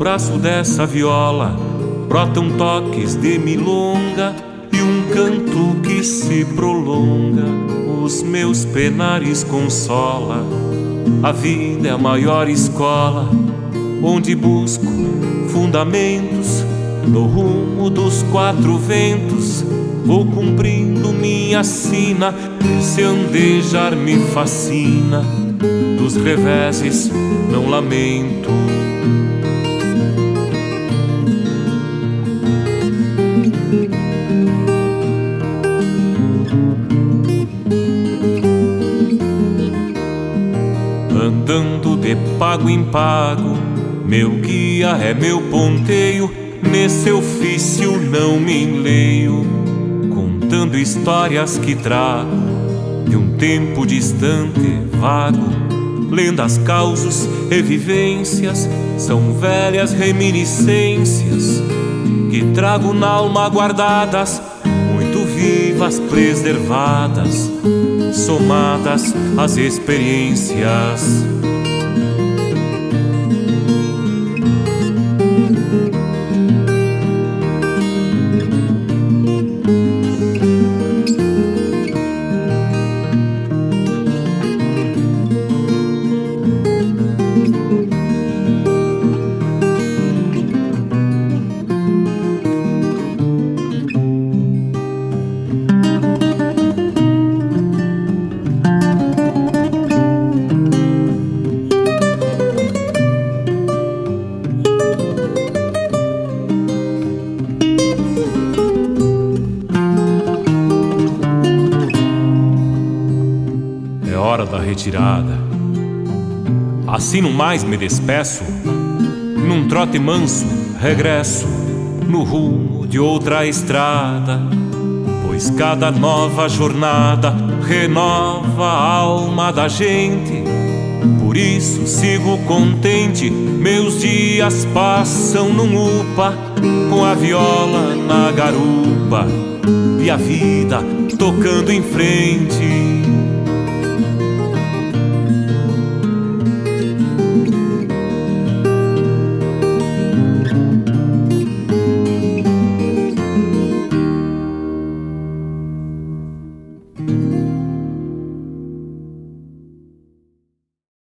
pedaço dessa viola brotam toques de milonga e um canto que se prolonga. Os meus penares consola. A vida é a maior escola onde busco fundamentos no rumo dos quatro ventos. Vou cumprindo minha sina, se andejar me fascina. Dos reveses não lamento. Andando de pago em pago, meu guia é meu ponteio. Nesse ofício não me enleio, contando histórias que trago de um tempo distante, vago. Lendas, causos e vivências são velhas reminiscências que trago na alma guardadas, muito vivas, preservadas, somadas às experiências. Retirada. Assim no mais me despeço, num trote manso regresso no rumo de outra estrada, pois cada nova jornada renova a alma da gente. Por isso sigo contente, meus dias passam num upa, com a viola na garupa e a vida tocando em frente.